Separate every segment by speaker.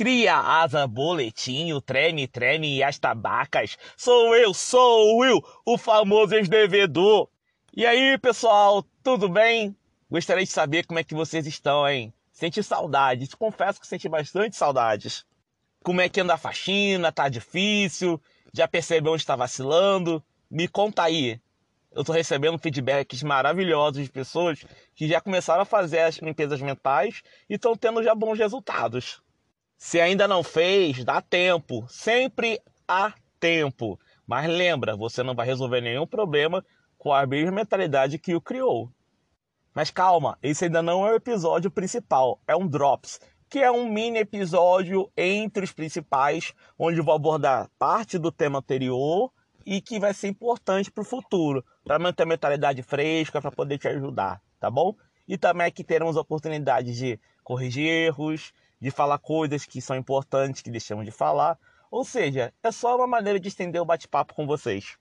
Speaker 1: Cria asa, boletinho, treme, treme e as tabacas. Sou eu, sou eu, o famoso ex-devedor. E aí, pessoal, tudo bem? Gostaria de saber como é que vocês estão, hein? Senti saudades, confesso que senti bastante saudades. Como é que anda a faxina? Tá difícil? Já percebeu onde está vacilando? Me conta aí. Eu estou recebendo feedbacks maravilhosos de pessoas que já começaram a fazer as limpezas mentais e estão tendo já bons resultados. Se ainda não fez, dá tempo. Sempre há tempo. Mas lembra, você não vai resolver nenhum problema com a mesma mentalidade que o criou. Mas calma, esse ainda não é o episódio principal, é um Drops, que é um mini episódio entre os principais, onde vou abordar parte do tema anterior e que vai ser importante para o futuro, para manter a mentalidade fresca, para poder te ajudar, tá bom? E também aqui teremos oportunidades de corrigir erros, de falar coisas que são importantes que deixamos de falar. Ou seja, é só uma maneira de estender o bate-papo com vocês.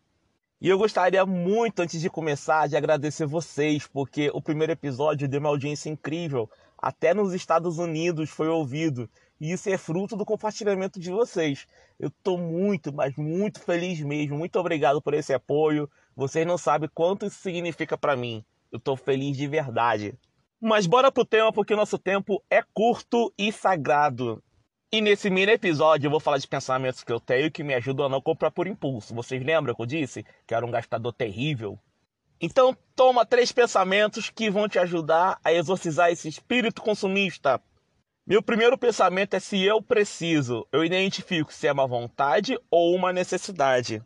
Speaker 1: E eu gostaria muito, antes de começar, de agradecer vocês, porque o primeiro episódio deu uma audiência incrível. Até nos Estados Unidos foi ouvido. E isso é fruto do compartilhamento de vocês. Eu estou muito, mas muito feliz mesmo. Muito obrigado por esse apoio. Vocês não sabem quanto isso significa para mim. Eu estou feliz de verdade. Mas bora pro tema, porque nosso tempo é curto e sagrado. E nesse mini episódio eu vou falar de pensamentos que eu tenho que me ajudam a não comprar por impulso. Vocês lembram que eu disse que era um gastador terrível? Então toma três pensamentos que vão te ajudar a exorcizar esse espírito consumista. Meu primeiro pensamento é se eu preciso. Eu identifico se é uma vontade ou uma necessidade.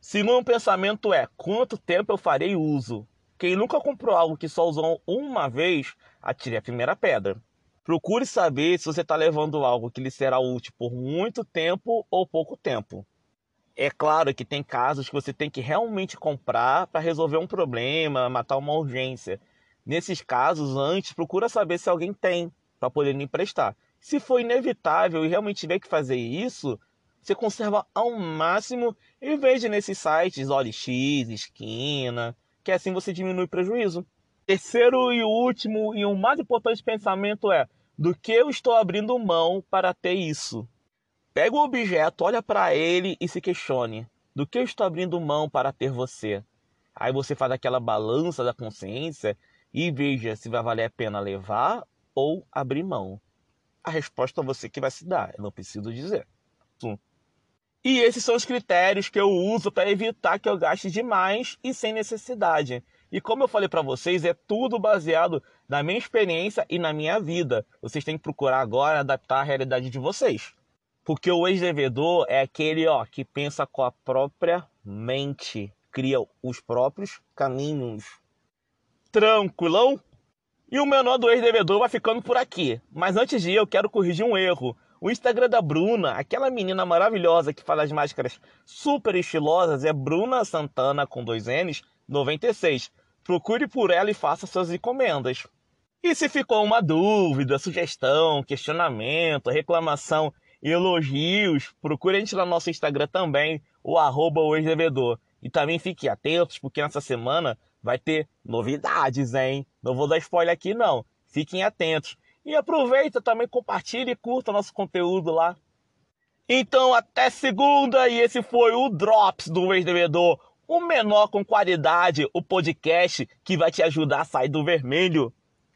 Speaker 1: Segundo pensamento é quanto tempo eu farei uso. Quem nunca comprou algo que só usou uma vez, atire a primeira pedra. Procure saber se você está levando algo que lhe será útil por muito tempo ou pouco tempo. É claro que tem casos que você tem que realmente comprar para resolver um problema, matar uma urgência. Nesses casos, antes, procura saber se alguém tem para poder lhe emprestar. Se for inevitável e realmente tiver que fazer isso, você conserva ao máximo vez de nesses sites OLX, Esquina, que assim você diminui o prejuízo. Terceiro e último e o mais importante pensamento é: do que eu estou abrindo mão para ter isso? Pega o objeto, olha para ele e se questione: do que eu estou abrindo mão para ter você? Aí você faz aquela balança da consciência e veja se vai valer a pena levar ou abrir mão. A resposta é você que vai se dar, eu não preciso dizer. E esses são os critérios que eu uso para evitar que eu gaste demais e sem necessidade. E como eu falei para vocês, é tudo baseado na minha experiência e na minha vida. Vocês têm que procurar agora adaptar a realidade de vocês. Porque o ex-devedor é aquele ó, que pensa com a própria mente, cria os próprios caminhos. Tranquilão? E o menor do ex-devedor vai ficando por aqui. Mas antes de ir, eu quero corrigir um erro. O Instagram da Bruna, aquela menina maravilhosa que faz as máscaras super estilosas, é Bruna Santana com dois N's 96 procure por ela e faça suas encomendas. E se ficou uma dúvida, sugestão, questionamento, reclamação, elogios, procure a gente lá no nosso Instagram também, o arroba E também fiquem atentos, porque nessa semana vai ter novidades, hein? Não vou dar spoiler aqui não. Fiquem atentos. E aproveita também, compartilhe e curta nosso conteúdo lá. Então, até segunda, e esse foi o Drops do ex-devedor o menor com qualidade, o podcast que vai te ajudar a sair do vermelho.